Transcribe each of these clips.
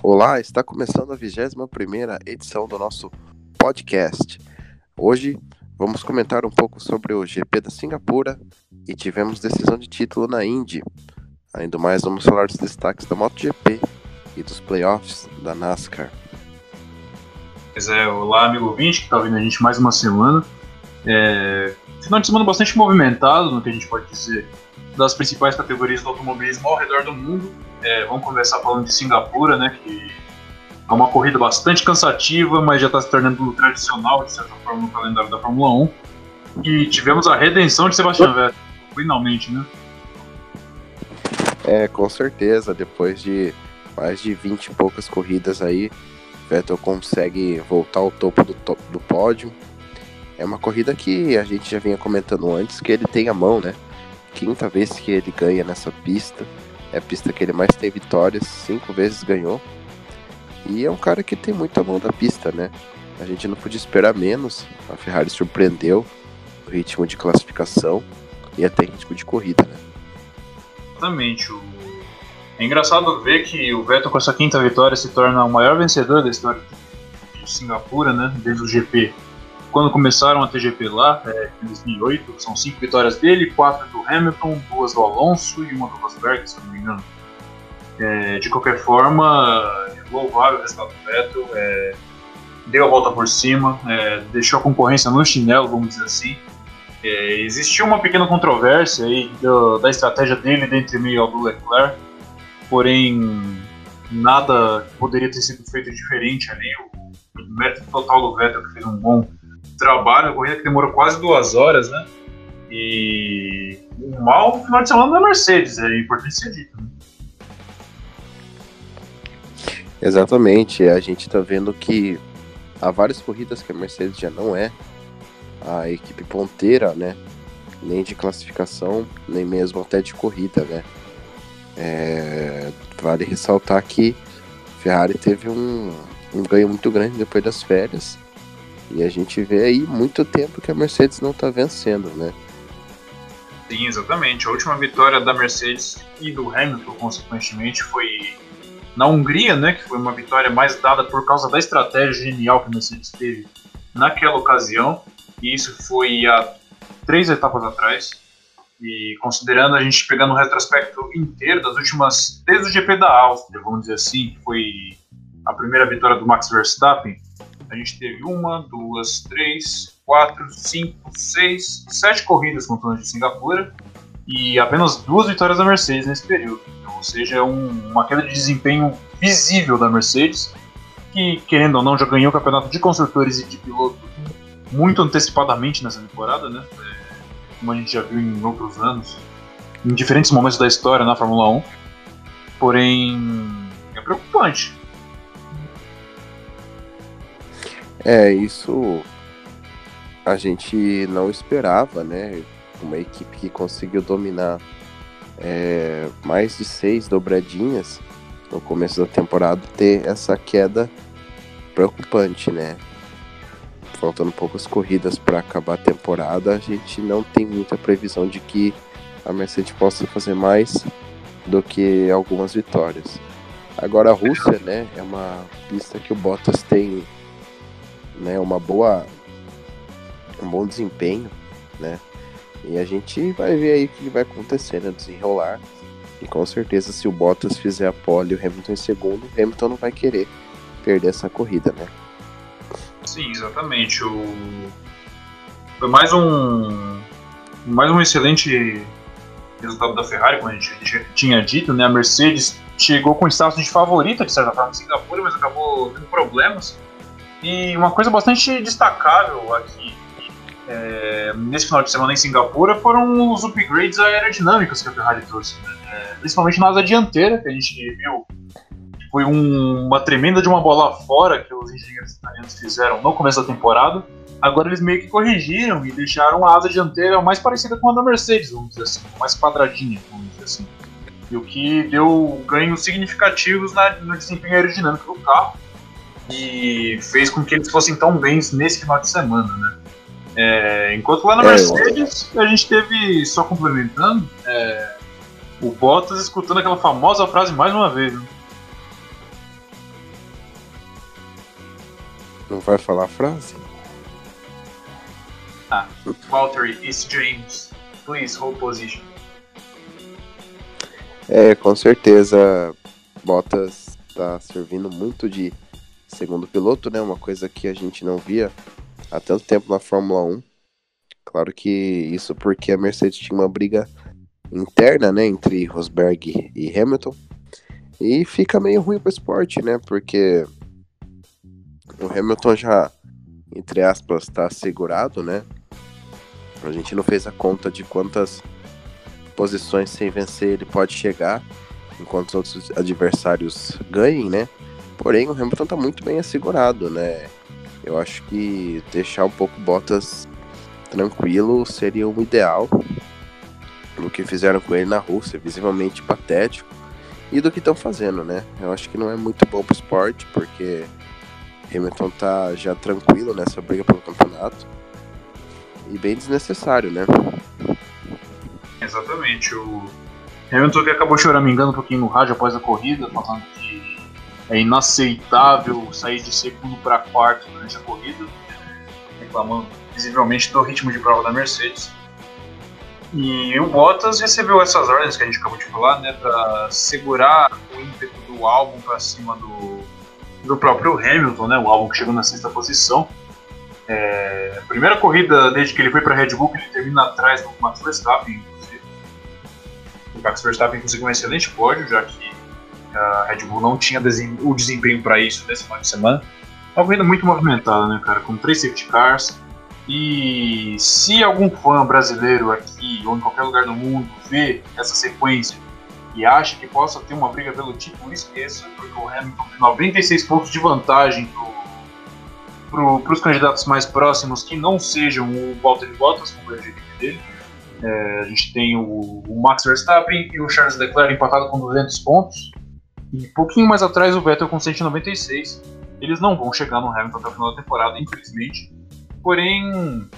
Olá, está começando a 21 edição do nosso podcast. Hoje vamos comentar um pouco sobre o GP da Singapura e tivemos decisão de título na Indy. Ainda mais vamos falar dos destaques da MotoGP e dos playoffs da NASCAR. Pois é, olá amigo ouvinte que está ouvindo a gente mais uma semana. É... Final de semana bastante movimentado, no que a gente pode dizer, das principais categorias do automobilismo ao redor do mundo. É, vamos começar falando de Singapura, né, que é uma corrida bastante cansativa, mas já está se tornando tradicional, de certa forma, no calendário da Fórmula 1. E tivemos a redenção de Sebastian Vettel, finalmente, né? É, com certeza, depois de mais de 20 e poucas corridas aí, Vettel consegue voltar ao topo do, topo do pódio. É uma corrida que a gente já vinha comentando antes, que ele tem a mão, né? Quinta vez que ele ganha nessa pista. É a pista que ele mais tem vitórias, cinco vezes ganhou. E é um cara que tem muita mão da pista, né? A gente não podia esperar menos. A Ferrari surpreendeu o ritmo de classificação e até ritmo de corrida, né? Exatamente. É engraçado ver que o Vettel com essa quinta vitória se torna o maior vencedor da história de Singapura, né? Desde o GP. Quando começaram a TGP lá, é, em 2008, são cinco vitórias dele, quatro do Hamilton, duas do Alonso e uma do Rosberg, se não me engano. É, de qualquer forma, louvável o resultado do Vettel, é, deu a volta por cima, é, deixou a concorrência no chinelo, vamos dizer assim. É, existiu uma pequena controvérsia aí do, da estratégia dele dentre meio ao do Leclerc, porém nada poderia ter sido feito diferente ali. O, o mérito total do Vettel que fez um bom trabalho, a corrida que demorou quase duas horas, né? E o mal final de semana da Mercedes, é importante ser dito. Né? Exatamente, a gente está vendo que há várias corridas que a Mercedes já não é a equipe ponteira, né? Nem de classificação, nem mesmo até de corrida, né? É, vale ressaltar que Ferrari teve um, um ganho muito grande depois das férias e a gente vê aí muito tempo que a Mercedes não está vencendo, né? Sim, exatamente. A última vitória da Mercedes e do Hamilton, consequentemente, foi na Hungria, né? Que foi uma vitória mais dada por causa da estratégia genial que a Mercedes teve naquela ocasião. E isso foi há três etapas atrás. E considerando a gente pegando o retrospecto inteiro das últimas. Desde o GP da Áustria, vamos dizer assim, que foi a primeira vitória do Max Verstappen a gente teve uma, duas, três, quatro, cinco, seis, sete corridas contando de Singapura e apenas duas vitórias da Mercedes nesse período. Então, ou seja, é um, uma queda de desempenho visível da Mercedes, que, querendo ou não, já ganhou o campeonato de construtores e de piloto muito antecipadamente nessa temporada, né? É, como a gente já viu em outros anos, em diferentes momentos da história na Fórmula 1. Porém, é preocupante. É, isso a gente não esperava, né? Uma equipe que conseguiu dominar é, mais de seis dobradinhas no começo da temporada ter essa queda preocupante, né? Faltando poucas corridas para acabar a temporada, a gente não tem muita previsão de que a Mercedes possa fazer mais do que algumas vitórias. Agora a Rússia, né, é uma pista que o Bottas tem né, uma boa um bom desempenho, né? E a gente vai ver aí o que vai acontecer, né? Desenrolar. E com certeza, se o Bottas fizer a pole e o Hamilton em segundo, o Hamilton não vai querer perder essa corrida, né? Sim, exatamente. O... Foi mais um mais um excelente resultado da Ferrari, como a gente tinha dito, né? A Mercedes chegou com status de favorita, de certa forma, em Singapura, mas acabou tendo problemas e uma coisa bastante destacável aqui é, nesse final de semana em Singapura foram os upgrades aerodinâmicos que a Ferrari trouxe, né? é, principalmente na asa dianteira, que a gente viu foi um, uma tremenda de uma bola fora que os engenheiros italianos fizeram no começo da temporada. Agora eles meio que corrigiram e deixaram a asa dianteira mais parecida com a da Mercedes, vamos dizer assim, mais quadradinha, vamos dizer assim. E o que deu ganhos significativos na, no desempenho aerodinâmico do carro e fez com que eles fossem tão bens nesse final de semana, né? É, enquanto lá na é, Mercedes a gente teve, só complementando, é, o Bottas escutando aquela famosa frase mais uma vez. Né? Não vai falar a frase? Ah, Valtteri, it's James. Please hold position. É, com certeza Bottas está servindo muito de segundo piloto, né? Uma coisa que a gente não via há tanto tempo na Fórmula 1. Claro que isso porque a Mercedes tinha uma briga interna, né, entre Rosberg e Hamilton. E fica meio ruim para o esporte, né? Porque o Hamilton já, entre aspas, está segurado, né? A gente não fez a conta de quantas posições sem vencer ele pode chegar, enquanto os outros adversários ganhem, né? Porém, o Hamilton está muito bem assegurado, né? Eu acho que deixar um pouco Bottas tranquilo seria o ideal do que fizeram com ele na Rússia, visivelmente patético, e do que estão fazendo, né? Eu acho que não é muito bom pro esporte, porque Hamilton tá já tranquilo nessa briga pelo campeonato e bem desnecessário, né? Exatamente. O Hamilton que acabou choramingando um pouquinho no rádio após a corrida, falando que é inaceitável sair de segundo para quarto durante a corrida, reclamando visivelmente do ritmo de prova da Mercedes. E o Bottas recebeu essas ordens que a gente acabou de falar, né, para segurar o ímpeto do álbum para cima do, do próprio Hamilton, né, o álbum que chegou na sexta posição. É, primeira corrida desde que ele foi para Red Bull, que ele termina atrás do Max Verstappen, inclusive. O Max Verstappen conseguiu um excelente pódio, já que a Red Bull não tinha o desempenho para isso nesse final de semana. Uma corrida muito movimentada, né, cara, com três safety cars. E se algum fã brasileiro aqui ou em qualquer lugar do mundo vê essa sequência e acha que possa ter uma briga pelo título, esqueça, porque o Hamilton tem 96 pontos de vantagem para pro, os candidatos mais próximos que não sejam o Valtteri Bottas, é a equipe dele. É, a gente tem o, o, Max Verstappen e o Charles Leclerc empatado com 200 pontos. E pouquinho mais atrás o Vettel com 196. Eles não vão chegar no Hamilton até o final da temporada, infelizmente. Porém,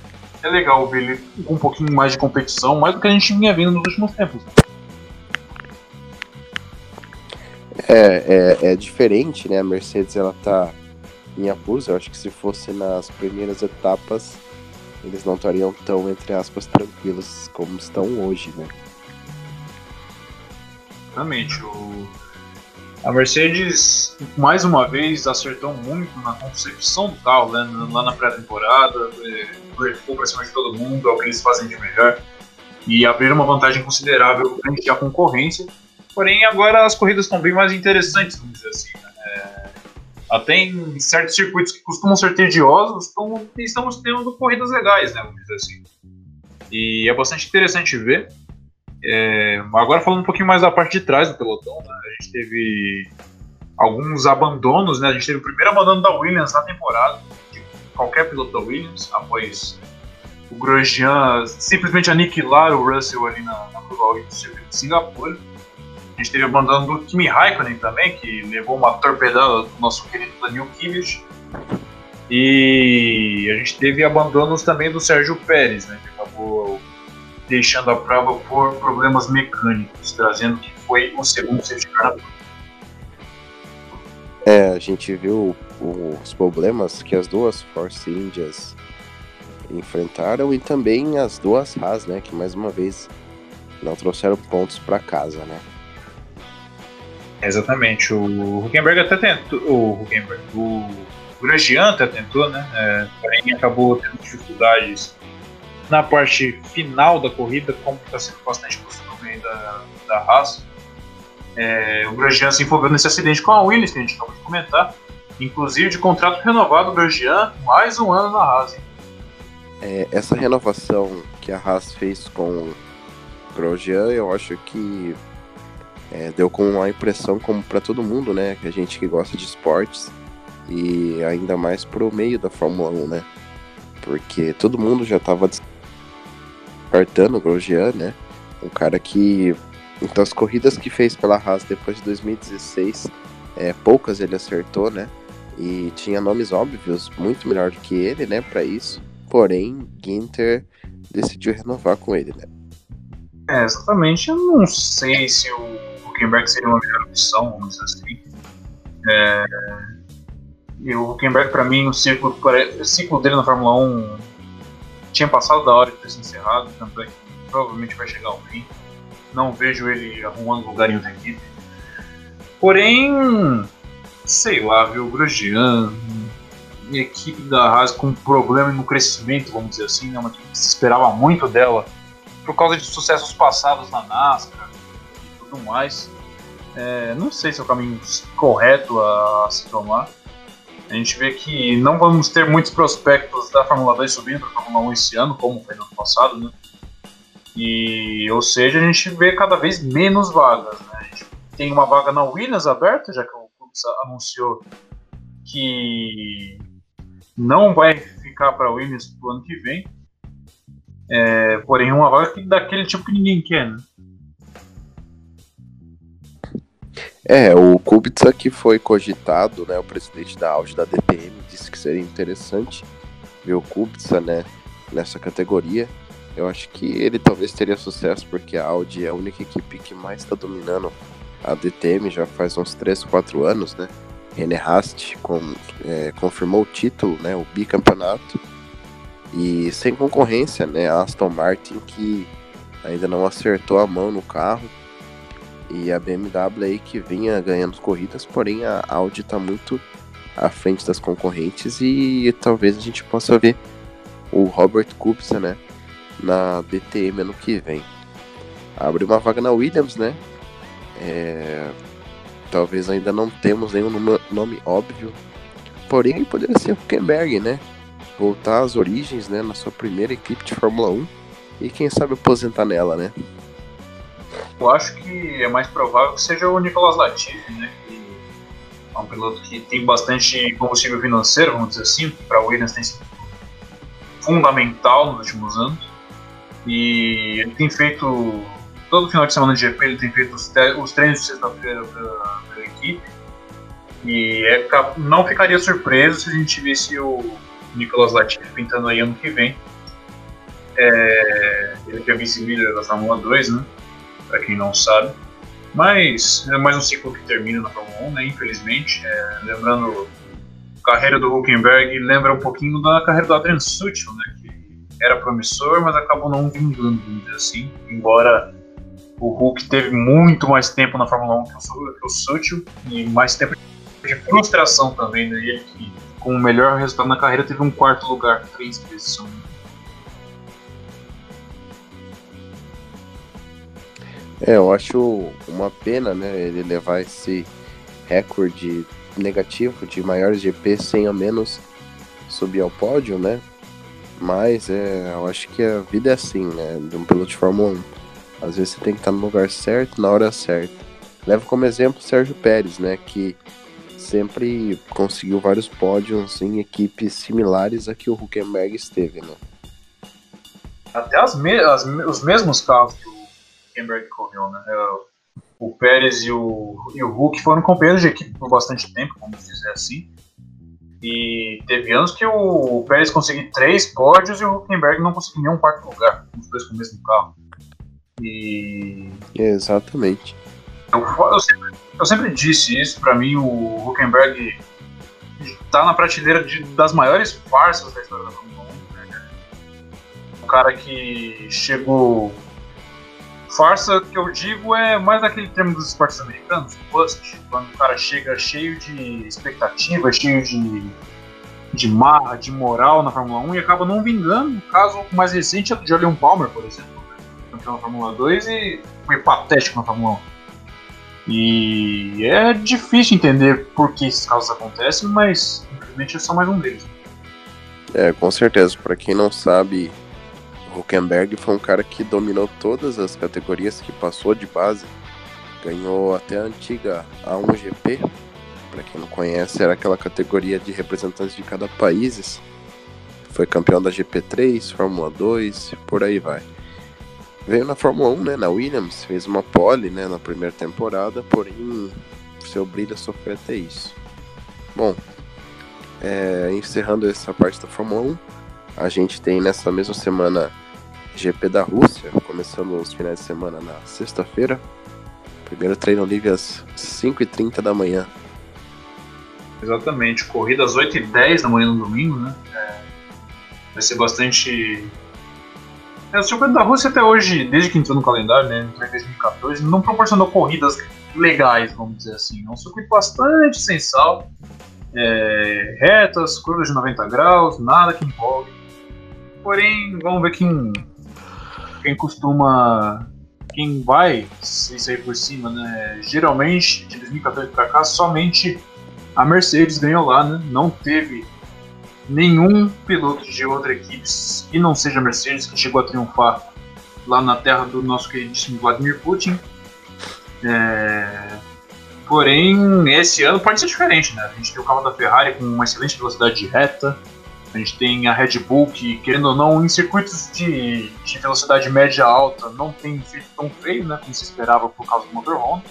é legal ver ele com um pouquinho mais de competição, mais do que a gente vinha vendo nos últimos tempos. É, é, é diferente, né? A Mercedes ela tá em apuros. Eu acho que se fosse nas primeiras etapas, eles não estariam tão, entre aspas, tranquilos como estão hoje, né? Exatamente. O a Mercedes, mais uma vez, acertou muito na concepção do carro né? lá na pré-temporada, ficou para cima de todo mundo, é o que eles fazem de melhor, e abriram uma vantagem considerável frente à concorrência. Porém, agora as corridas estão bem mais interessantes, vamos dizer assim. Né? É, até em certos circuitos que costumam ser tediosos, estão, estamos tendo corridas legais, né, vamos dizer assim. E é bastante interessante ver. É, agora falando um pouquinho mais da parte de trás do pelotão, né? Gente teve alguns abandonos, né? A gente teve o primeiro abandono da Williams na temporada, de qualquer piloto da Williams, após o Grosjean simplesmente aniquilar o Russell ali na, na prova de Singapura. A gente teve o abandono do Kimi Raikkonen também, que levou uma torpedada do nosso querido Daniel Kimmich. E a gente teve abandonos também do Sérgio Pérez, né? Que acabou deixando a prova por problemas mecânicos, trazendo que foi o segundo safety car É, a gente viu os problemas que as duas Force Indias enfrentaram e também as duas Haas, né, que mais uma vez não trouxeram pontos para casa, né? Exatamente, o Huckenberg até tentou, o Huckenberg, o Grosjean até tentou, né, é, porém acabou tendo dificuldades na parte final da corrida, como está sendo bastante costume da, da Haas, é, o Grosjean se envolveu nesse acidente com a Williams, que a gente acabou de comentar. Inclusive de contrato renovado, o Grosjean, mais um ano na Haas. É, essa renovação que a Haas fez com o Grosjean, eu acho que é, deu com uma impressão como para todo mundo, né? Que a gente que gosta de esportes e ainda mais pro meio da Fórmula 1, né? Porque todo mundo já estava descartando o Grosjean, né? Um cara que. Então, as corridas que fez pela Haas depois de 2016, é, poucas ele acertou, né? E tinha nomes óbvios, muito melhor do que ele, né, para isso. Porém, Ginter decidiu renovar com ele, né? É, exatamente. Eu não sei se o Huckenberg seria uma melhor opção, vamos dizer assim. É... E o Huckenberg, para mim, o ciclo, o ciclo dele na Fórmula 1 tinha passado da hora de ter se encerrado, tanto é que provavelmente vai chegar ao fim. Não vejo ele arrumando lugar em outra equipe. Porém, sei lá, viu, Grosjean, equipe da Haas com problema no crescimento, vamos dizer assim, né, uma equipe que se esperava muito dela por causa de sucessos passados na NASCAR e tudo mais. É, não sei se é o caminho correto a se tomar. A gente vê que não vamos ter muitos prospectos da Fórmula 2 subindo para a Fórmula 1 esse ano, como foi no ano passado, né? E, ou seja, a gente vê cada vez menos vagas. Né? A gente tem uma vaga na Williams aberta, já que o clube anunciou que não vai ficar para a Williams pro ano que vem. É, porém, uma vaga daquele tipo que ninguém quer, né? É, o Kubica que foi cogitado, né, o presidente da Audi da DPM disse que seria interessante ver o Kubica, né, nessa categoria. Eu acho que ele talvez teria sucesso porque a Audi é a única equipe que mais está dominando a DTM já faz uns 3, 4 anos, né? René Rast com, é, confirmou o título, né, o bicampeonato. E sem concorrência, né, a Aston Martin que ainda não acertou a mão no carro. E a BMW aí que vinha ganhando corridas, porém a Audi está muito à frente das concorrentes e talvez a gente possa ver o Robert Kubica, né, na DTM ano que vem. Abre uma vaga na Williams, né? É, talvez ainda não temos nenhum nome óbvio. Porém, poderia ser o Huckenberg, né? Voltar às origens, né? Na sua primeira equipe de Fórmula 1. E quem sabe aposentar nela, né? Eu acho que é mais provável que seja o Nicolas Latifi, né? Que é um piloto que tem bastante combustível financeiro, vamos dizer assim. Para o Williams tem sido fundamental nos últimos anos. E ele tem feito todo final de semana de GP ele tem feito os, os treinos de sexta-feira pela, equipe. E é, não ficaria surpreso se a gente visse o Nicolas Latifi pintando aí ano que vem. É, ele que é vice-líder da Fórmula 2, né? Pra quem não sabe. Mas é mais um ciclo que termina na Fórmula 1, né? Infelizmente. É, lembrando, a carreira do Huckenberg lembra um pouquinho da carreira do Adrian Sutil, né? Era promissor, mas acabou não vingando, vamos dizer assim. Embora o Hulk teve muito mais tempo na Fórmula 1 que o, que o Sutil e mais tempo de frustração também, né? Que, com o melhor resultado na carreira, teve um quarto lugar, três vezes. É, eu acho uma pena, né, ele levar esse recorde negativo de maiores GP sem ao menos subir ao pódio, né? Mas é, eu acho que a vida é assim, né, de um piloto de Fórmula 1 às vezes você tem que estar no lugar certo, na hora certa. Levo como exemplo o Sérgio Pérez, né? Que sempre conseguiu vários pódios em equipes similares a que o Huckenberg esteve, né? Até as me as, os mesmos carros que o Huckenberg correu, né? É, o Pérez e o, e o Hulk foram companheiros de equipe por bastante tempo, vamos dizer assim. E teve anos que o Pérez conseguiu três pódios e o Huckenberg não conseguiu nenhum quarto lugar, os dois com o mesmo carro. E. Exatamente. Eu, eu, sempre, eu sempre disse isso, para mim o Huckenberg tá na prateleira de, das maiores farsas da história da Fórmula 1. Né? O cara que chegou. Farsa que eu digo é mais aquele termo dos esportes americanos, bust, quando o cara chega cheio de expectativa, cheio de, de marra, de moral na Fórmula 1 e acaba não vingando. O caso mais recente é do Julian Palmer, por exemplo campeão da Fórmula 2 e foi patético na Fórmula 1. E é difícil entender por que esses casos acontecem, mas infelizmente é só mais um deles. É, com certeza. Para quem não sabe, Huckenberg foi um cara que dominou todas as categorias que passou de base. Ganhou até a antiga A1GP. Para quem não conhece, era aquela categoria de representantes de cada país. Foi campeão da GP3, Fórmula 2, por aí vai. Veio na Fórmula 1, né, na Williams, fez uma pole né, na primeira temporada, porém seu brilho sofreu até isso. Bom, é, encerrando essa parte da Fórmula 1, a gente tem nessa mesma semana GP da Rússia, começando os finais de semana na sexta-feira. Primeiro treino livre às 5h30 da manhã. Exatamente. Corrida às 8h10 da manhã no domingo, né? É, vai ser bastante. É, o circuito da Rússia até hoje, desde que entrou no calendário, né? Entrou em 2014, não proporcionou corridas legais, vamos dizer assim. É um circuito bastante sensal. É, retas, curvas de 90 graus, nada que empolgue. Porém, vamos ver quem, quem costuma. Quem vai se sair por cima, né? Geralmente, de 2014 para cá, somente a Mercedes ganhou lá, né? Não teve nenhum piloto de outra equipe que não seja a Mercedes que chegou a triunfar lá na terra do nosso queridíssimo Vladimir Putin. É... Porém, esse ano pode ser diferente, né? A gente tem o carro da Ferrari com uma excelente velocidade de reta, a gente tem a Red Bull que, querendo ou não, em circuitos de, de velocidade média alta, não tem feito tão feio, né? Como se esperava por causa do motor Honda.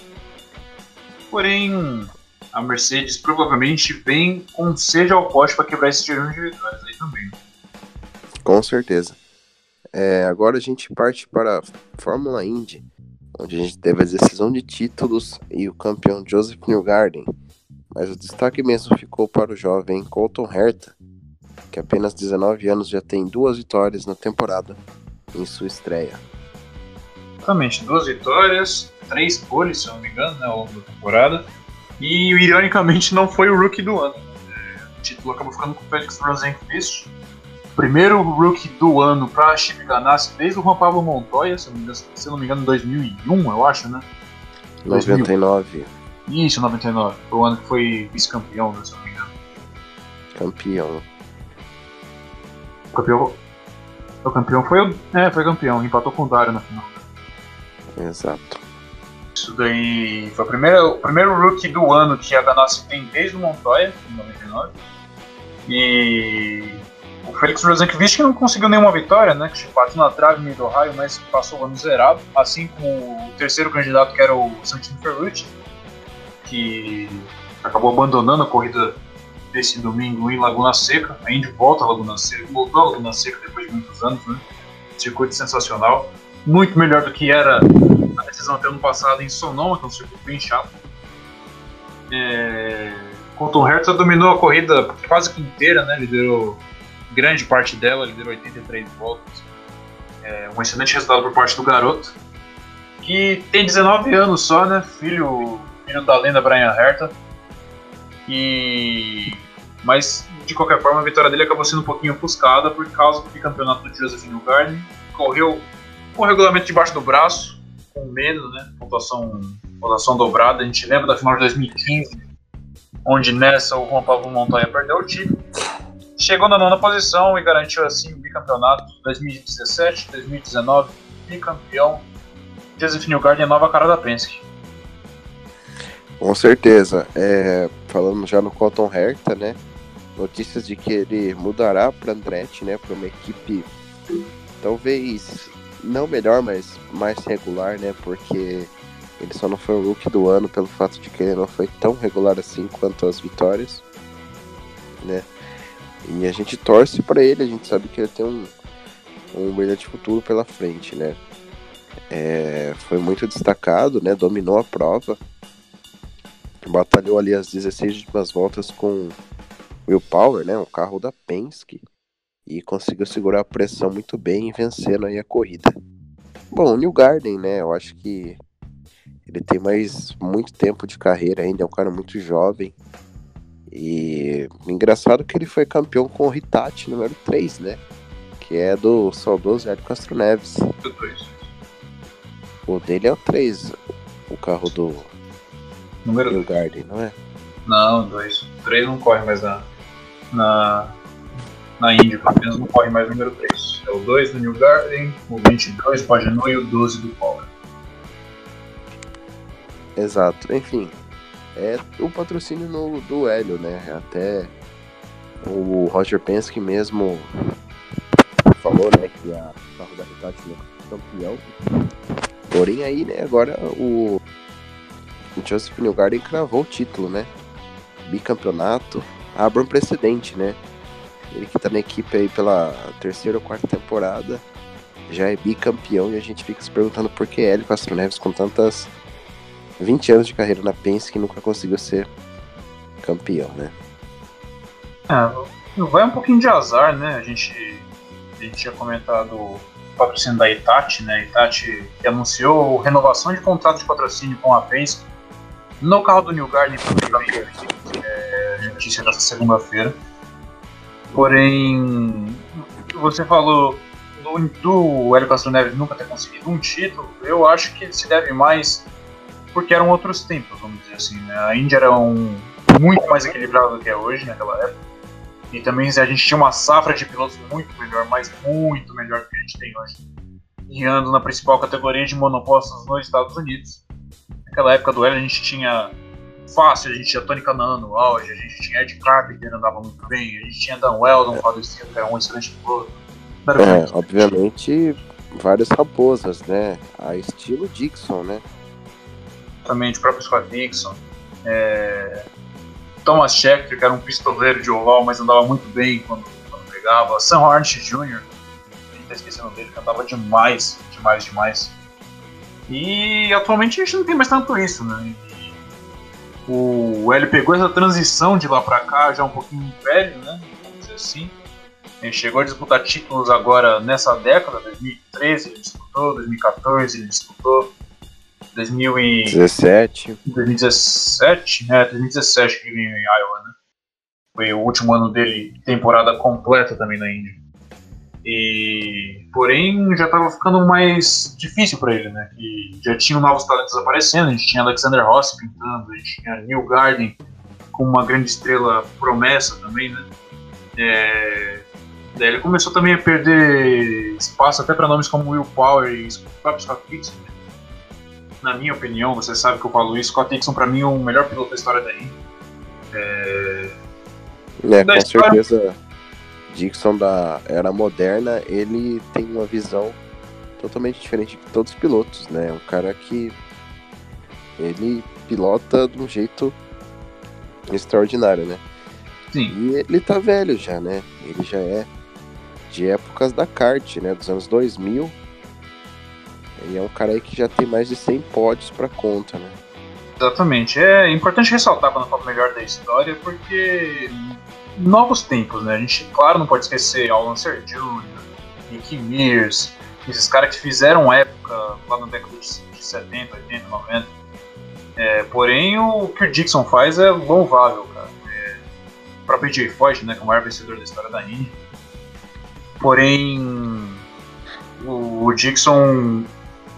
Porém, a Mercedes provavelmente vem com seja ao poste para quebrar esse tirão de vitórias aí também. Com certeza. É, agora a gente parte para a Fórmula Indy, onde a gente teve a decisão de títulos e o campeão Joseph Newgarden. Mas o destaque mesmo ficou para o jovem Colton Herta, que apenas 19 anos já tem duas vitórias na temporada em sua estreia. Exatamente, duas vitórias, três poles, se eu não me engano, né, ao longo da temporada. E ironicamente não foi o rookie do ano. O título acabou ficando com o Felix Rosenqvist. Primeiro rookie do ano para Chip Ganassi desde o Juan Pablo Montoya, se eu não me engano, se não me engano 2001, eu acho, né? 99. Isso, 99. Foi o ano que foi vice-campeão, né, se eu não me engano. Campeão. O campeão, o campeão foi o. É, foi campeão, empatou com o Dario na final. Exato. Isso daí foi o primeiro, o primeiro rookie do ano que a Ganassi tem desde o Montoya, em 99. E o Felix Rosenqvist que não conseguiu nenhuma vitória, né? Que bateu na trave no do raio, mas passou o ano zerado. Assim como o terceiro candidato, que era o Santino Ferrucci, que acabou abandonando a corrida desse domingo em Laguna Seca. A Indy volta a Laguna Seca, voltou a Laguna Seca depois de muitos anos, né? Circuito sensacional. Muito melhor do que era a decisão até ano passado em Sonoma, que é um circuito bem chato. É... Colton Herta dominou a corrida quase que inteira, né? Liderou grande parte dela, liderou 83 voltas. É um excelente resultado por parte do garoto, que tem 19 anos só, né? Filho, filho da lenda Brian Herta. E mas de qualquer forma a vitória dele acabou sendo um pouquinho ofuscada por causa do campeonato do Joseph Newgarden. Correu com o regulamento debaixo do braço, com medo, né? Pontuação, pontuação dobrada. A gente lembra da final de 2015, onde nessa o Juan Pablo Montoya perdeu o título. Chegou na nona posição e garantiu assim o bicampeonato 2017, 2019, bicampeão. Joseph Newgarden, nova cara da Penske. Com certeza. É, falando já no Colton Herta, né? Notícias de que ele mudará para Andretti, né? Para uma equipe talvez não melhor, mas mais regular, né? Porque ele só não foi o rookie do ano pelo fato de que ele não foi tão regular assim quanto as vitórias, né? E a gente torce para ele, a gente sabe que ele tem um, um brilhante futuro pela frente, né? É, foi muito destacado, né? Dominou a prova, batalhou ali as 16 últimas voltas com Will Power, né? Um carro da Penske e conseguiu segurar a pressão muito bem, vencendo aí a corrida. Bom, o New Garden, né? Eu acho que ele tem mais muito tempo de carreira ainda, é um cara muito jovem. E engraçado que ele foi campeão com o Hitachi número 3, né? Que é do saudoso Hélio Castro Neves. O dele é o 3, o carro do número New Garden, não é? Não, 2. 3 não corre mais na, na, na Indy, pelo menos não corre mais o número 3. É o 2 do New Garden, o 22 do Pagano e o 12 do Power. Exato, enfim. É o patrocínio no, do Hélio, né? Até o Roger Penske mesmo falou, né, que a carro da Hitachi é campeão. Porém aí, né, agora o, o Joseph Newgarden cravou o título, né? Bicampeonato, abre um precedente, né? Ele que tá na equipe aí pela terceira ou quarta temporada, já é bicampeão e a gente fica se perguntando por que Hélio Castro Neves com tantas 20 anos de carreira na Penske nunca conseguiu ser campeão, né? É, vai um pouquinho de azar, né? A gente, a gente tinha comentado o patrocínio da Itachi, né? Itachi que anunciou renovação de contrato de patrocínio com a Penske no carro do New Garden também é, notícia dessa segunda-feira. Porém, você falou do, do Hélio Castro Neves nunca ter conseguido um título, eu acho que se deve mais porque eram outros tempos, vamos dizer assim. Né? A Índia era um, muito mais equilibrada do que é hoje naquela época. E também a gente tinha uma safra de pilotos muito melhor, mas muito melhor do que a gente tem hoje. Guiando na principal categoria de monopostos nos Estados Unidos. Naquela época do Hélio a gente tinha fácil, a gente tinha Tony Canan no auge, a gente tinha Ed Carpenter, andava muito bem, a gente tinha Dan Weldon, é. falecido, que era um excelente piloto. É, obviamente, várias raposas, né? A estilo Dixon, né? Exatamente, o próprio Scott Dixon. É... Thomas Scheckter, que era um pistoleiro de oval, mas andava muito bem quando, quando pegava. Sam Harnish Jr., a gente tá esquecendo dele, cantava demais, demais, demais. E atualmente a gente não tem mais tanto isso, né? o Hélio pegou essa transição de lá para cá, já um pouquinho velho, né? Vamos dizer assim. Ele chegou a disputar títulos agora nessa década, 2013 ele disputou, 2014 ele disputou, 2017. 2017, é, 2017 que ele veio em Iowa, né? Foi o último ano dele, temporada completa também na Índia. E porém já estava ficando mais difícil para ele, né? Que já tinham novos talentos aparecendo, a gente tinha Alexander Rossi pintando, a gente tinha Neil Garden com uma grande estrela promessa também, né? É... Daí ele começou também a perder espaço até para nomes como Will Power e próprio Scott Dixon. Né? Na minha opinião, você sabe que eu falo isso, Scott Dixon para mim é o melhor piloto da história da Indy. É, é da com história... certeza Dixon da era moderna, ele tem uma visão totalmente diferente de todos os pilotos, né? É um cara que ele pilota de um jeito extraordinário, né? Sim. E ele tá velho já, né? Ele já é de épocas da kart, né? Dos anos 2000. E é um cara aí que já tem mais de 100 pódios para conta, né? Exatamente. É importante ressaltar quando eu falo melhor da história, porque novos tempos, né? A gente, claro, não pode esquecer Alan Ser Jr., Nicky Mears, esses caras que fizeram época lá na década de 70, 80, 90. É, porém, o que o Dixon faz é louvável, cara. É, o próprio Jay Foyt, né, que é o maior vencedor da história da Indy. Porém, o, o Dixon,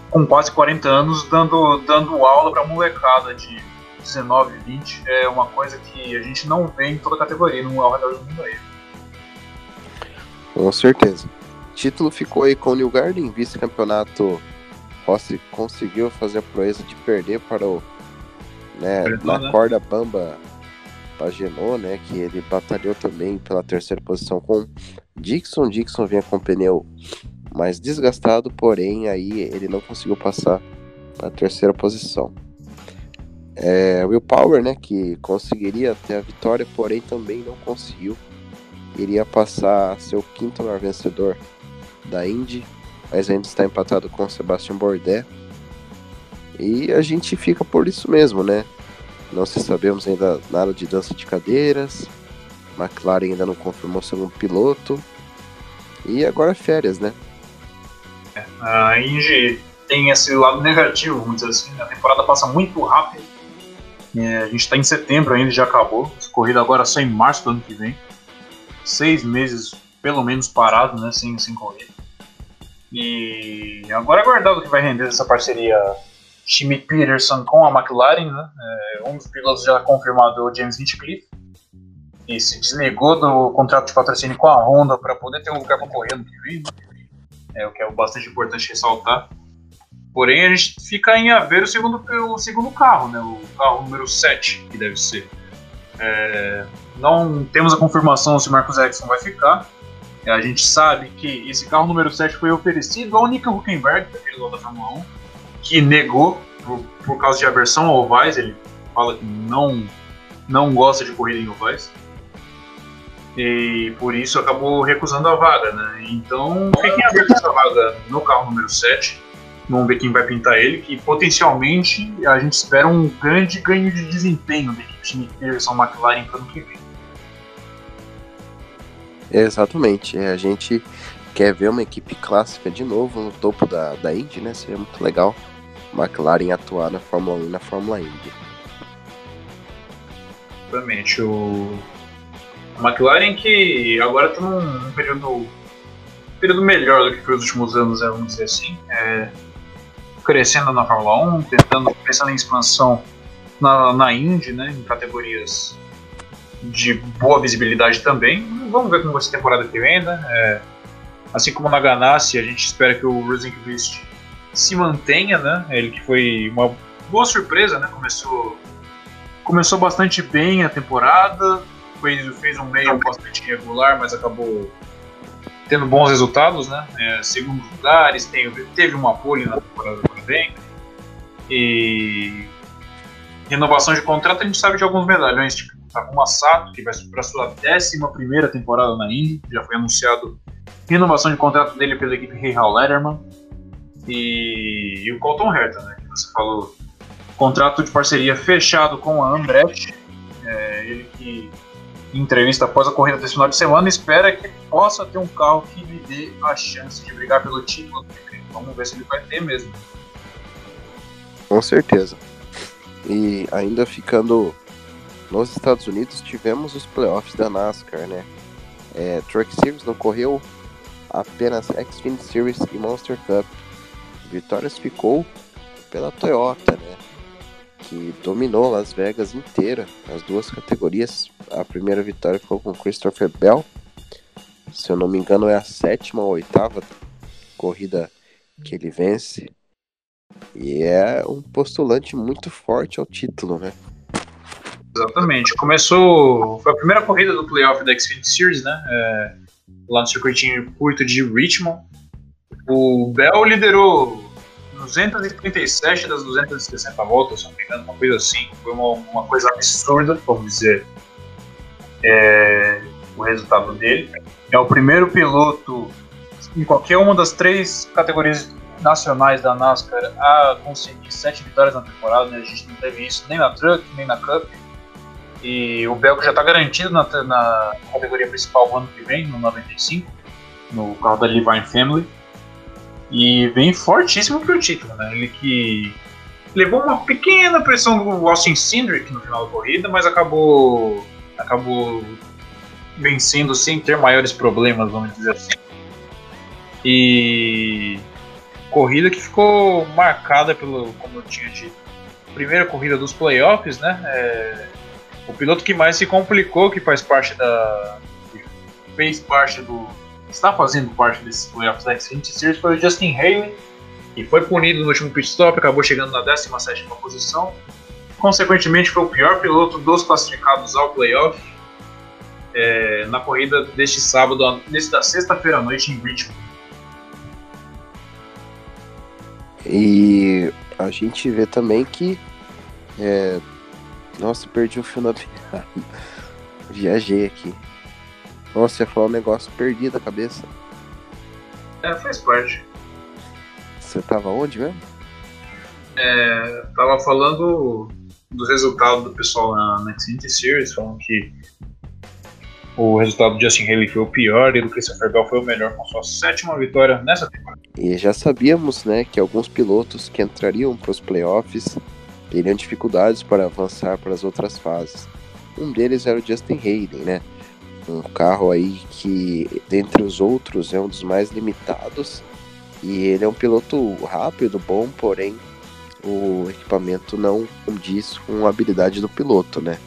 com quase 40 anos, dando, dando aula pra molecada de 19, 20 é uma coisa que a gente não vê em toda a categoria no ao redor do mundo aí. Com certeza. O título ficou aí com o New Garden, vice-campeonato. Rossi conseguiu fazer a proeza de perder para o. Né, na né? corda bamba Pagenot, né? Que ele batalhou também pela terceira posição com Dixon. Dixon vinha com o pneu mais desgastado, porém aí ele não conseguiu passar para a terceira posição. É, Will Power, né, que conseguiria ter a vitória, porém também não conseguiu. Iria passar o quinto maior vencedor da Indy, mas ainda está empatado com Sebastian Bourdais. E a gente fica por isso mesmo, né? Não se sabemos ainda nada de dança de cadeiras. McLaren ainda não confirmou segundo piloto. E agora é férias, né? A Indy tem esse lado negativo, dizer assim. A temporada passa muito rápido é, a gente está em setembro ainda, já acabou. Corrida agora só em março do ano que vem. Seis meses, pelo menos, parado, né? Sem, sem corrida. E agora é o que vai render essa parceria Schmidt Peterson com a McLaren, né? É, um dos pilotos já confirmado é o James Hinchcliffe. E se desligou do contrato de patrocínio com a Honda para poder ter um lugar para correr no que vem. Né? É o que é bastante importante ressaltar. Porém, a gente fica em a ver o segundo, o segundo carro, né? O carro número 7, que deve ser. É, não temos a confirmação se o Marcos Ericsson vai ficar. É, a gente sabe que esse carro número 7 foi oferecido ao Nico Huckenberg, daquele lá da Fórmula 1, que negou por, por causa de aversão ao ovais. Ele fala que não, não gosta de corrida em ovais. E por isso acabou recusando a vaga, né? Então, quem abriu essa vaga no carro número 7 Vamos ver quem vai pintar ele, que potencialmente a gente espera um grande ganho de desempenho da equipe Peterson McLaren para o ano que vem. Exatamente. É, a gente quer ver uma equipe clássica de novo no topo da, da Indy, né? Seria muito legal. McLaren atuar na Fórmula 1 e na Fórmula Indy. Exatamente. O a McLaren que agora está num período, período melhor do que foi os últimos anos, né, vamos dizer assim. É, crescendo na Fórmula 1, tentando, pensando em expansão na, na Indy, né, em categorias de boa visibilidade também. Vamos ver como vai ser a temporada que vem, né? É, assim como na Ganassi, a gente espera que o Rosenqvist se mantenha, né? Ele que foi uma boa surpresa, né? Começou, começou bastante bem a temporada, fez, fez um meio bastante irregular, mas acabou tendo bons resultados, né? É, segundos lugares, tem, teve uma pole na temporada também. E renovação de contrato, a gente sabe de alguns medalhões, tipo Takuma Sato, que vai para sua 11 temporada na Indy, já foi anunciado renovação de contrato dele pela equipe Hall Letterman. E, e, o Colton Herta, né? Que você falou, contrato de parceria fechado com a Andretti, é, ele que em entrevista após a corrida desse final de semana, espera que possa ter um carro que lhe dê a chance de brigar pelo título. Vamos ver se ele vai ter mesmo. Com certeza. E ainda ficando nos Estados Unidos, tivemos os playoffs da NASCAR, né? É, Truck Series não correu apenas Xfinity Series e Monster Cup. Vitórias ficou pela Toyota, né? Que dominou Las Vegas inteira, as duas categorias. A primeira vitória ficou com Christopher Bell. Se eu não me engano, é a sétima ou oitava corrida que ele vence. E é um postulante muito forte ao título, né? Exatamente. Começou. Foi a primeira corrida do playoff da Xfinity Series, né? É, lá no circuitinho curto de Richmond. O Bell liderou 237 das 260 voltas, se não me engano, uma coisa assim. Foi uma, uma coisa absurda, vamos dizer, é, o resultado dele. É o primeiro piloto em qualquer uma das três categorias nacionais da NASCAR a conseguir sete vitórias na temporada. Né? A gente não teve isso nem na Truck, nem na Cup. E o Belco já está garantido na, na categoria principal no ano que vem, no 95, no carro da Levine Family. E vem fortíssimo pro título, né? Ele que levou uma pequena pressão do Austin Cindric no final da corrida, mas acabou acabou vencendo sem ter maiores problemas, vamos dizer assim. E corrida que ficou marcada pelo, como eu tinha dito, primeira corrida dos playoffs, né? É, o piloto que mais se complicou, que faz parte da. fez parte do, está fazendo parte desses playoffs da Xfinity Series foi o Justin Haley, que foi punido no último pit stop, acabou chegando na 17 posição. Consequentemente, foi o pior piloto dos classificados ao playoff é, na corrida deste sábado, nesse da sexta-feira à noite em Richmond. E a gente vê também que. É... Nossa, perdi o fio na Viajei aqui. Nossa, você falou um negócio perdido a cabeça. É, faz parte. Você tava onde mesmo? É, tava falando dos resultados do pessoal na, na Xfinity Series, falando que o resultado do Justin Haley foi o pior e do Christopher Bell foi o melhor, com sua sétima vitória nessa temporada. E já sabíamos, né, que alguns pilotos que entrariam para os playoffs teriam dificuldades para avançar para as outras fases. Um deles era o Justin Haley, né? Um carro aí que, dentre os outros, é um dos mais limitados. E ele é um piloto rápido, bom, porém o equipamento não diz com a habilidade do piloto, né?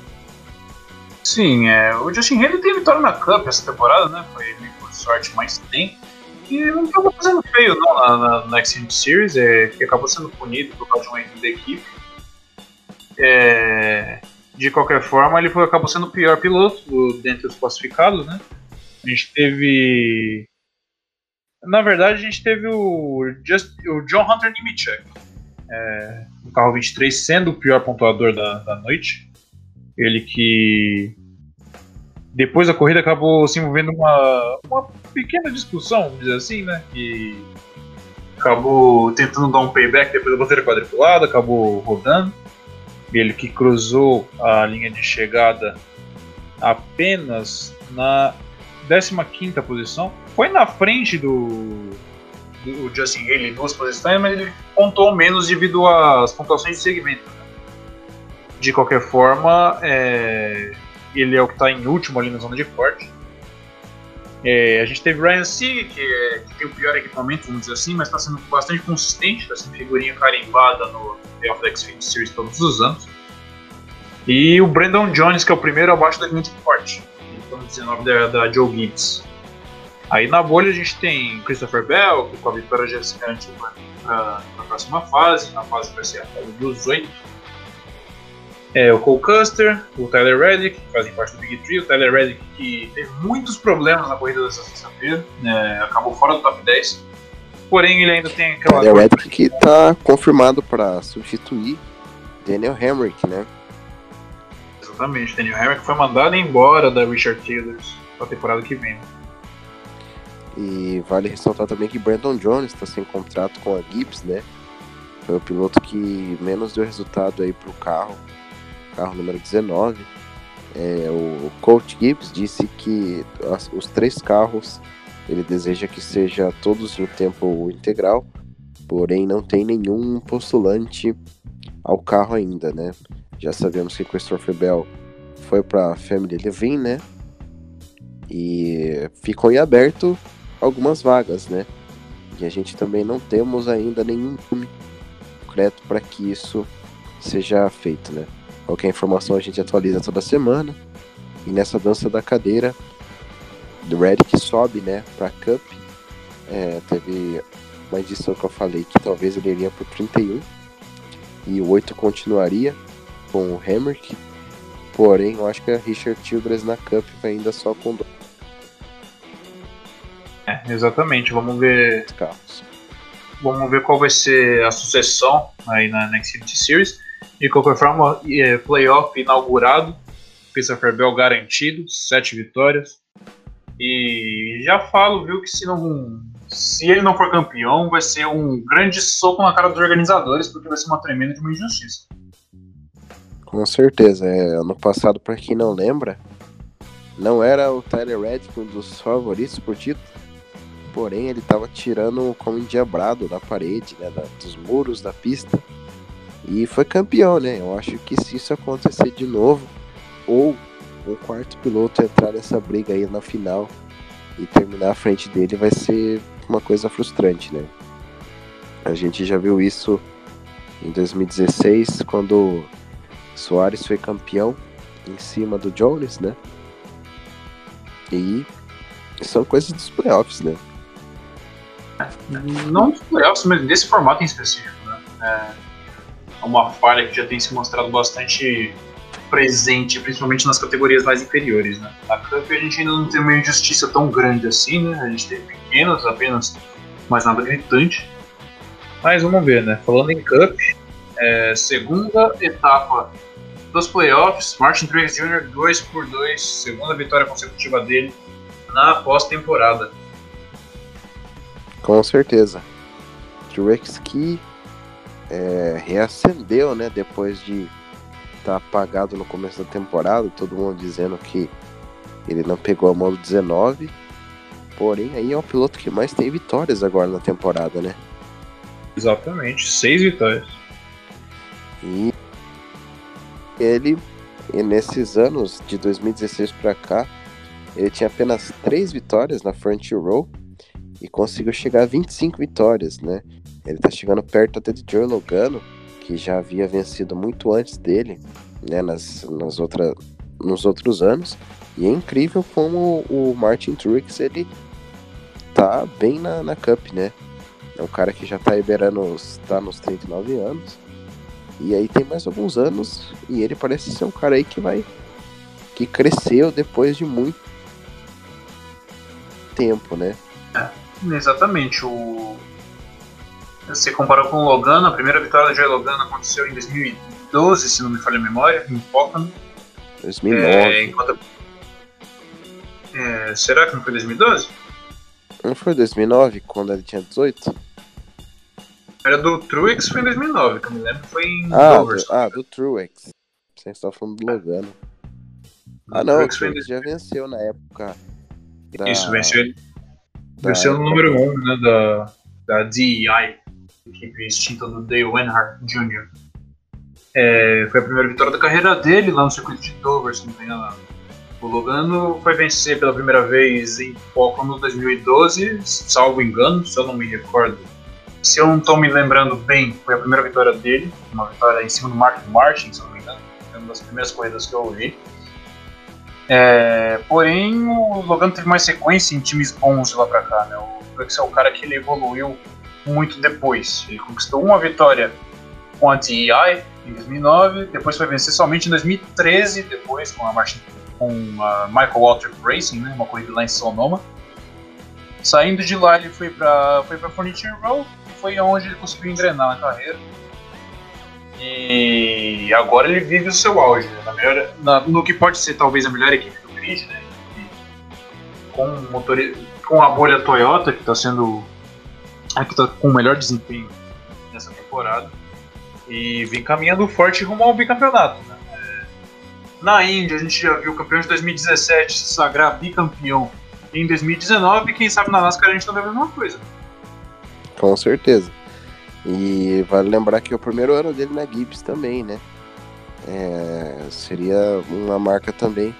Sim, é, o Justin Haley tem vitória na Cup essa temporada, né? Foi meio por sorte, mas tem. E não estava fazendo feio não na, na, na Series, é, que acabou sendo punido por causa de um erro da equipe. É, de qualquer forma, ele foi, acabou sendo o pior piloto do, dentre os classificados, né? A gente teve. Na verdade, a gente teve o, Just, o John Hunter Nemechek, é, no carro 23, sendo o pior pontuador da, da noite. Ele que. Depois da corrida acabou se envolvendo uma, uma pequena discussão, vamos dizer assim, né? Que acabou tentando dar um payback depois da bandeira quadriculada, acabou rodando. Ele que cruzou a linha de chegada apenas na 15 posição. Foi na frente do, do Justin Haley duas posições, mas ele pontuou menos devido às pontuações de segmento. Né? De qualquer forma, é, ele é o que está em último ali na zona de corte. É, a gente teve Ryan Sieg, que, é, que, tem o pior equipamento, vamos dizer assim, mas está sendo bastante consistente, está sendo figurinha carimbada no Playoff da Xfinity Series todos os anos. E o Brandon Jones, que é o primeiro abaixo da linha de corte, vamos 19 da, da Joe Gibbs. Aí na bolha a gente tem Christopher Bell, que com a vitória já se garantiu para a próxima fase, na fase vai ser a fase dos oito. É, o Cole Custer, o Tyler Reddick, que fazem parte do Big Tree. O Tyler Reddick que teve muitos problemas na corrida dessa sexta-feira, né, acabou fora do top 10. Porém, ele ainda tem aquela. Tyler Reddick que está confirmado para substituir Daniel Hamrick, né? Exatamente, Daniel Hamrick foi mandado embora da Richard Taylors para a temporada que vem. E vale ressaltar também que Brandon Jones está sem contrato com a Gibbs, né? Foi o piloto que menos deu resultado aí pro carro, carro número 19. É, o Coach Gibbs disse que as, os três carros ele deseja que seja todos em tempo integral, porém não tem nenhum postulante ao carro ainda, né? Já sabemos que Christopher Bell foi para Family Levin, né? E ficou em aberto algumas vagas, né? E a gente também não temos ainda nenhum concreto para que isso seja feito, né? Qualquer informação a gente atualiza toda semana. E nessa dança da cadeira, do Red que sobe, né, para Cup, é, teve uma edição que eu falei que talvez ele iria por 31 e o 8 continuaria com o Hammer, que, porém eu acho que a Richard Childress na Cup vai ainda só com dois é, exatamente. Vamos ver. Carros. Vamos ver qual vai ser a sucessão aí na Next Xfinity Series. De qualquer forma, é, playoff inaugurado. Christopher Bell garantido, sete vitórias. E já falo, viu, que se não. Se ele não for campeão, vai ser um grande soco na cara dos organizadores, porque vai ser uma tremenda de uma injustiça. Com certeza. É, ano passado, para quem não lembra, não era o Tyler Reddick um dos favoritos por título? porém ele estava tirando como endiabrado da parede, né, da, dos muros da pista, e foi campeão, né? Eu acho que se isso acontecer de novo, ou um quarto piloto entrar nessa briga aí na final e terminar à frente dele, vai ser uma coisa frustrante, né? A gente já viu isso em 2016, quando Soares foi campeão em cima do Jones, né? E são coisas dos playoffs, né? Não dos playoffs, mas desse formato em específico. Né? É uma falha que já tem se mostrado bastante presente, principalmente nas categorias mais inferiores. Né? Na Cup a gente ainda não tem uma injustiça tão grande assim, né? A gente tem pequenas, apenas, mas nada gritante. Mas vamos ver, né? Falando em Cup, é, segunda etapa dos playoffs, Martin Truex Jr. 2 por 2 segunda vitória consecutiva dele na pós-temporada. Com certeza. Truex que é, reacendeu, né? Depois de tá apagado no começo da temporada, todo mundo dizendo que ele não pegou a mão do 19. Porém, aí é o piloto que mais tem vitórias agora na temporada, né? Exatamente, seis vitórias. E ele, e nesses anos de 2016 para cá, ele tinha apenas três vitórias na front row e conseguiu chegar a 25 vitórias, né? Ele tá chegando perto até de Joe Logano, que já havia vencido muito antes dele, né, nas, nas outra, nos outros anos. E é incrível como o Martin Truex, ele tá bem na, na Cup, né? É um cara que já tá liberando, tá nos 39 anos. E aí tem mais alguns anos e ele parece ser um cara aí que vai que cresceu depois de muito tempo, né? É. Exatamente. O... Você comparou com o Logano, a primeira vitória do Joey Logano aconteceu em 2012, se não me falha a memória, em Pocono. 2009. É, enquanto... é, será que não foi 2012? Não foi 2009, quando ele tinha 18? Era do Truex, foi em 2009, que eu me lembro, foi em Ah, Dover. do, ah, do Truex. Você está falando do Logano. Ah, não, o Truex já venceu na época. Da, Isso, venceu ele. Venceu no número 1 um, né, da, da DEI, equipe extinta do Dale Earnhardt Jr. É, foi a primeira vitória da carreira dele lá no circuito de Dover, se não me engano. O Logano foi vencer pela primeira vez em Pocono 2012, salvo engano, se eu não me recordo. Se eu não estou me lembrando bem, foi a primeira vitória dele, uma vitória em cima do Mark Martin, se eu não me engano. Foi uma das primeiras corridas que eu ouvi. É, porém, o Logano teve mais sequência em times bons de lá pra cá, né? O Truex é o cara que ele evoluiu muito depois. Ele conquistou uma vitória com a DEI em 2009, depois foi vencer somente em 2013, depois com a com a Michael Waltrip Racing, né? Uma corrida lá em Sonoma. Saindo de lá, ele foi pra, foi pra Furniture Row, e foi onde ele conseguiu engrenar na carreira. E agora ele vive o seu auge, né? na melhor, na- no que pode ser talvez a melhor equipe do grid, né? Com, motor, com a bolha Toyota, que está sendo. a que está com o melhor desempenho nessa temporada. E vem caminhando forte rumo ao bicampeonato. Né? Na Índia a gente já viu o campeão de 2017 se sagrar bicampeão em 2019, e quem sabe na NASCAR a gente tá vendo a mesma coisa. Com certeza. E vale lembrar que é o primeiro ano dele na Gibbs também, né? É, seria uma marca também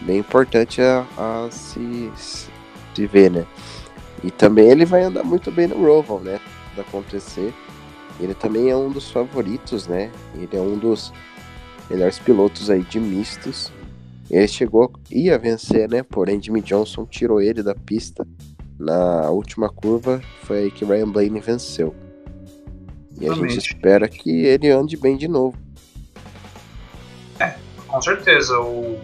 bem importante a, a se, se ver, né? E também ele vai andar muito bem no Roval, né? Da acontecer. Ele também é um dos favoritos, né? Ele é um dos melhores pilotos aí de mistos. Ele chegou, ia vencer, né? Porém, Jimmy Johnson tirou ele da pista na última curva. Foi aí que Ryan Blaney venceu. E a gente espera que ele ande bem de novo. Com certeza, o,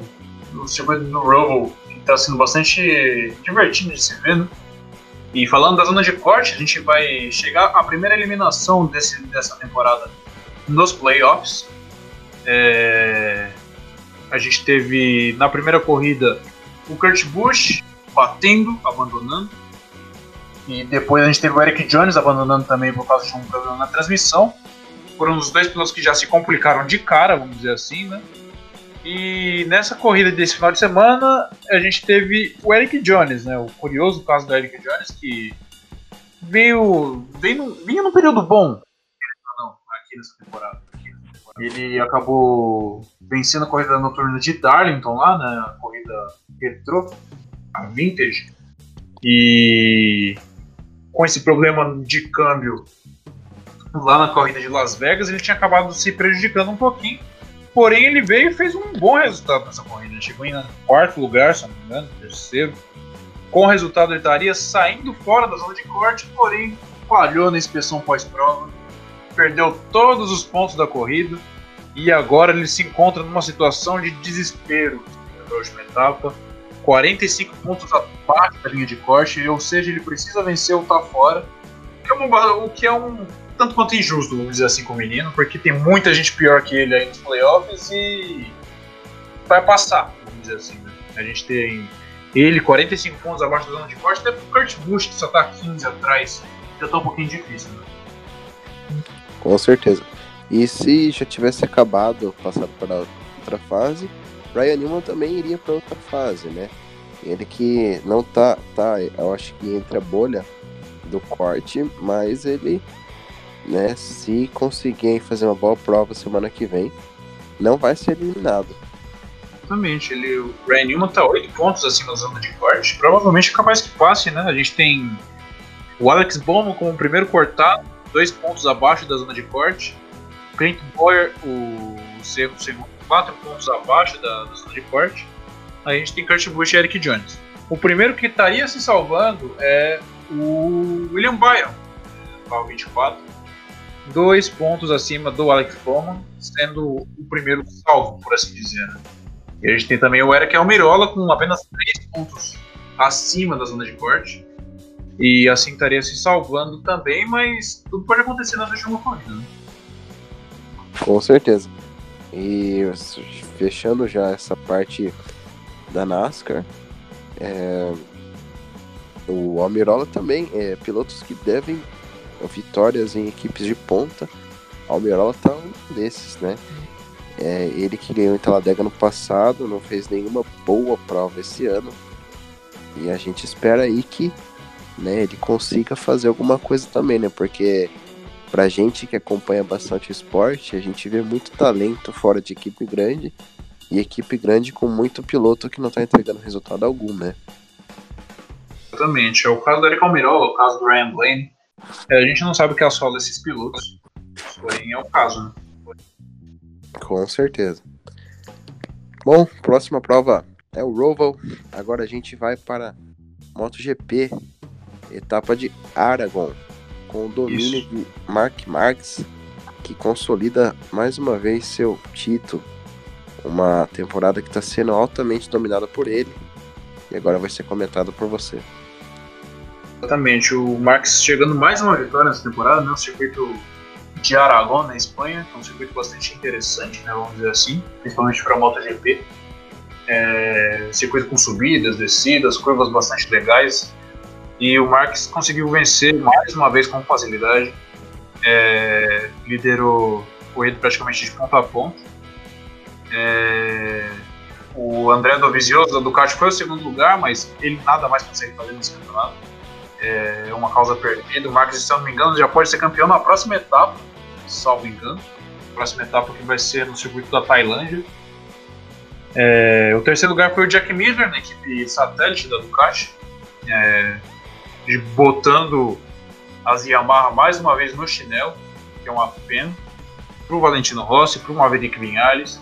o circuito do Roval está sendo bastante divertido de se ver, né? E falando da zona de corte, a gente vai chegar à primeira eliminação desse, dessa temporada nos playoffs. É, a gente teve na primeira corrida o Kurt Busch batendo, abandonando. E depois a gente teve o Eric Jones abandonando também por causa de um problema na transmissão. Foram os dois pilotos que já se complicaram de cara, vamos dizer assim, né? E nessa corrida desse final de semana, a gente teve o Eric Jones, né? O curioso caso do Eric Jones, que veio, veio vinha num período bom. Não, aqui nessa temporada. Ele acabou vencendo a corrida noturna de Darlington lá, né? A corrida retrô, a Vintage. E com esse problema de câmbio lá na corrida de Las Vegas, ele tinha acabado se prejudicando um pouquinho. Porém, ele veio e fez um bom resultado nessa corrida. Chegou em quarto lugar, se não me engano, terceiro. Com o resultado, ele estaria saindo fora da zona de corte, porém falhou na inspeção pós-prova, perdeu todos os pontos da corrida e agora ele se encontra numa situação de desespero na última etapa. 45 pontos abaixo da linha de corte, ou seja, ele precisa vencer ou tá fora. É, o que é um tanto quanto injusto, vamos dizer assim, com o menino, porque tem muita gente pior que ele aí nos playoffs e vai passar, vamos dizer assim. Né? A gente tem ele 45 pontos abaixo da zona de corte, até pro Kurt Busch, que só tá 15 atrás, já tá um pouquinho difícil. Né? Com certeza. E se já tivesse acabado, passado para outra fase, Ryan Newman também iria para outra fase, né? Ele que não tá, tá, eu acho que entre a bolha do corte, mas ele, né, se conseguir fazer uma boa prova semana que vem, não vai ser eliminado. Exatamente, ele, o Ryan Newman tá 8 pontos acima da zona de corte, provavelmente é capaz que passe, né? A gente tem o Alex Bowman como primeiro cortado, dois pontos abaixo da zona de corte. Clint Boyer, o segundo, segundo quatro pontos abaixo da, da zona de corte. A gente tem Kurt Busch e Eric Jones. O primeiro que estaria se salvando é o William Byron, carro 24. Dois pontos acima do Alex Bowman, sendo o primeiro salvo, por assim dizer. E a gente tem também o Eric Almirola com apenas 3 pontos acima da zona de corte. E assim estaria se salvando também, mas tudo pode acontecer na última corrida. Né? Com certeza. E fechando já essa parte da NASCAR, é, o Almirola também é pilotos que devem vitórias em equipes de ponta. Almirola tá um desses, né? É, ele que ganhou em Taladega no passado, não fez nenhuma boa prova esse ano. E a gente espera aí que né, ele consiga fazer alguma coisa também, né? Porque pra gente que acompanha bastante o esporte, a gente vê muito talento fora de equipe grande e equipe grande com muito piloto que não tá entregando resultado algum, né? Exatamente. É o caso do Eric Almirola, o caso do Ryan Blaine. É, a gente não sabe o que é a solo desses pilotos. Porém, é o caso, né? Com certeza. Bom, próxima prova é o Roval. Agora a gente vai para MotoGP, etapa de Aragon, com o domínio Isso. de Mark Marques, que consolida mais uma vez seu título. Uma temporada que está sendo altamente dominada por ele e agora vai ser comentado por você. Exatamente, o Marques chegando mais uma vitória nessa temporada, né? O circuito de Aragão, na Espanha, que é um circuito bastante interessante, né, vamos dizer assim, principalmente para a MotoGP. É, circuito com subidas, descidas, curvas bastante legais. E o Marques conseguiu vencer mais uma vez com facilidade. É, liderou corrida praticamente de ponta a ponta. É, o André Dovizioso da Ducati foi o segundo lugar, mas ele nada mais consegue fazer nesse campeonato. É uma causa perdida. O Marques, se eu não me engano, já pode ser campeão na próxima etapa salvo engano. Próxima etapa que vai ser no circuito da Tailândia. É, o terceiro lugar foi o Jack Miller, na equipe satélite da Ducati, é, botando as Yamaha mais uma vez no chinelo, que é uma pena, para o Valentino Rossi, para o Maverick Vinales,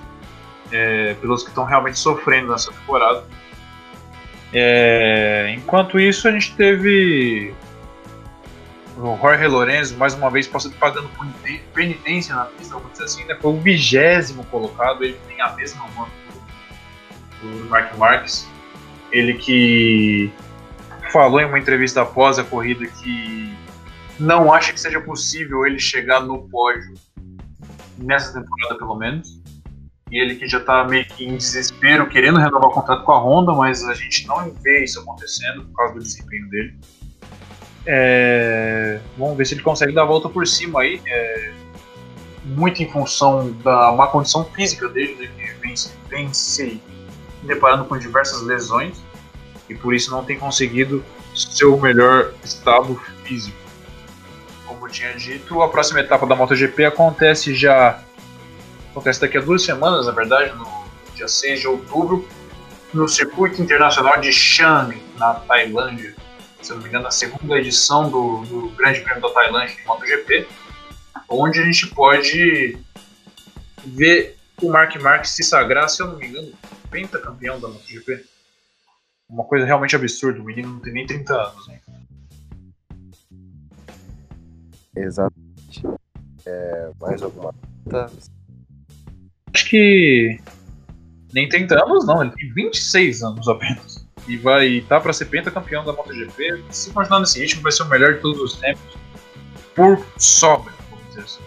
é, pilotos que estão realmente sofrendo nessa temporada. É, enquanto isso, a gente teve o Jorge Lorenzo, mais uma vez, pagando penitência na pista, vamos dizer assim, né? Foi o vigésimo colocado, ele tem a mesma moto do Mark Marques. Ele que falou em uma entrevista após a corrida que não acha que seja possível ele chegar no pódio nessa temporada, pelo menos. E ele que já está meio que em desespero, querendo renovar o contrato com a Honda, mas a gente não vê isso acontecendo por causa do desempenho dele. É, vamos ver se ele consegue dar a volta por cima aí. É, muito em função da má condição física dele, né, que vem, vem se deparando com diversas lesões e por isso não tem conseguido seu melhor estado físico. Como eu tinha dito, a próxima etapa da MotoGP acontece já. Acontece daqui a duas semanas, na verdade, no dia 6 de outubro, no Circuito Internacional de Chang, na Tailândia se não me engano, a segunda edição do, do Grande Prêmio da Tailândia de MotoGP, onde a gente pode ver o Mark Marques se sagrar, se eu não me engano, pentacampeão da MotoGP. Uma coisa realmente absurda, o menino não tem nem 30 anos. Né? Exatamente. É, mais alguma Acho que nem 30 anos não, ele tem 26 anos apenas e vai estar tá para ser pentacampeão da MotoGP. Se continuar nesse ritmo, vai ser o melhor de todos os tempos por sobra, vamos dizer assim.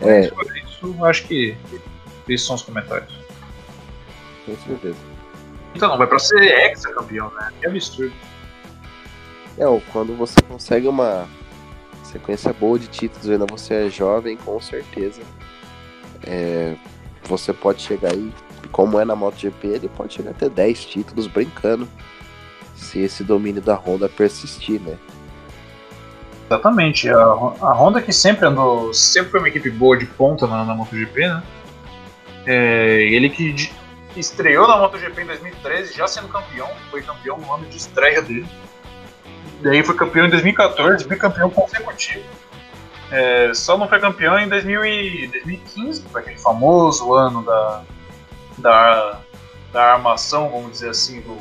É. Sobre isso, acho que esses são os comentários. Com certeza. Então não, vai para ser ex-campeão, né? Que absurdo. É, quando você consegue uma sequência boa de títulos, ainda você é jovem, com certeza. É, você pode chegar aí como é na MotoGP, ele pode chegar até 10 títulos brincando, se esse domínio da Honda persistir, né? Exatamente. A, a Honda que sempre andou, sempre foi uma equipe boa de ponta na, na MotoGP, né? É, ele que de, estreou na MotoGP em 2013, já sendo campeão, foi campeão no ano de estreia dele. Daí foi campeão em 2014, bicampeão consecutivo. É, só não foi campeão em 2000 e, 2015, que foi aquele famoso ano da, da, da armação, vamos dizer assim, do,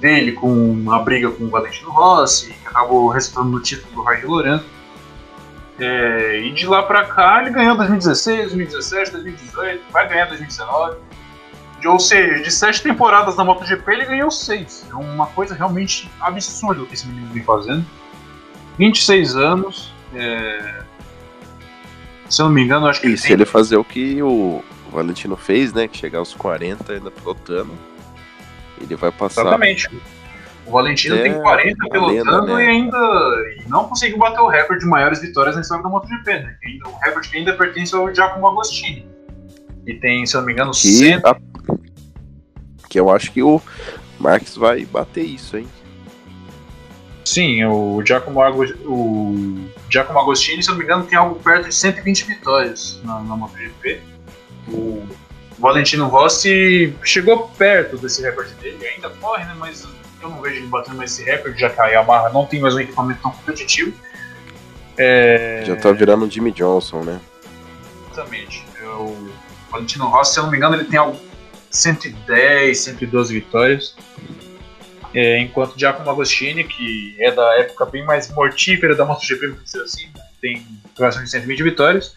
dele com a briga com o Valentino Rossi, que acabou resultando no título do Jorge Lorenzo. É, e de lá pra cá ele ganhou 2016, 2017, 2018, vai ganhar 2019. De, ou seja, de sete temporadas na MotoGP ele ganhou seis. É uma coisa realmente absurda o que esse menino vem fazendo. 26 anos. É... Se eu não me engano, acho que. E ele se tem... ele fazer o que o, Valentino fez, né? Que chegar aos 40 ainda pilotando. Ele vai passar. Exatamente. O Valentino é, tem 40 pilotando né? e ainda e não conseguiu bater o recorde de maiores vitórias na história da MotoGP, né? O recorde que ainda pertence ao Giacomo Agostini. E tem, se eu não me engano, que, 100... a... que eu acho que o Marques vai bater isso, hein? Sim, o Giacomo, o Giacomo Agostini, se eu não me engano, tem algo perto de 120 vitórias na, na MotoGP. O Valentino Rossi chegou perto desse recorde dele, ainda corre, né? Mas eu não vejo ele batendo mais esse recorde, já que a Yamaha não tem mais um equipamento tão competitivo. É... Já tá virando o Jimmy Johnson, né? Exatamente. O Valentino Rossi, se eu não me engano, ele tem algo 110, 112 vitórias. É, enquanto Giacomo Agostini, que é da época bem mais mortífera da MotoGP, assim, tem próximo de 120 vitórias.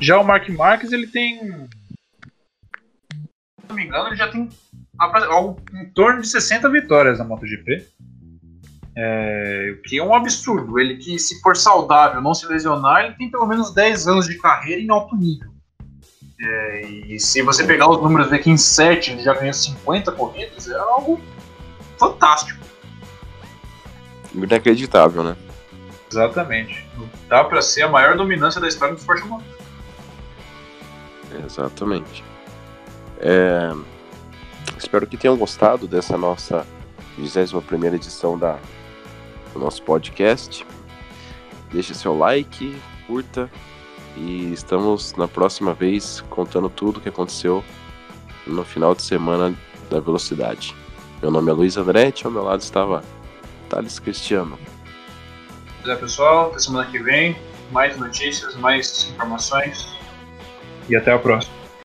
Já o Mark Marques, ele tem. Se não me engano, ele já tem algo em torno de 60 vitórias na MotoGP. É, o que é um absurdo. Ele que, se for saudável, não se lesionar, ele tem pelo menos 10 anos de carreira em alto nível. É, e se você pegar os números ver que em 7 ele já ganhou 50 corridas, é algo fantástico. Inacreditável, né? Exatamente. Dá para ser a maior dominância da história do esporte motor. Exatamente. É... Espero que tenham gostado dessa nossa 21 edição da, do nosso podcast. Deixe seu like, curta e estamos na próxima vez contando tudo o que aconteceu no final de semana da velocidade. Meu nome é Luiz Andretti, ao meu lado estava Thales Cristiano. Pois é, pessoal, até semana que vem, mais notícias, mais informações e até a próxima.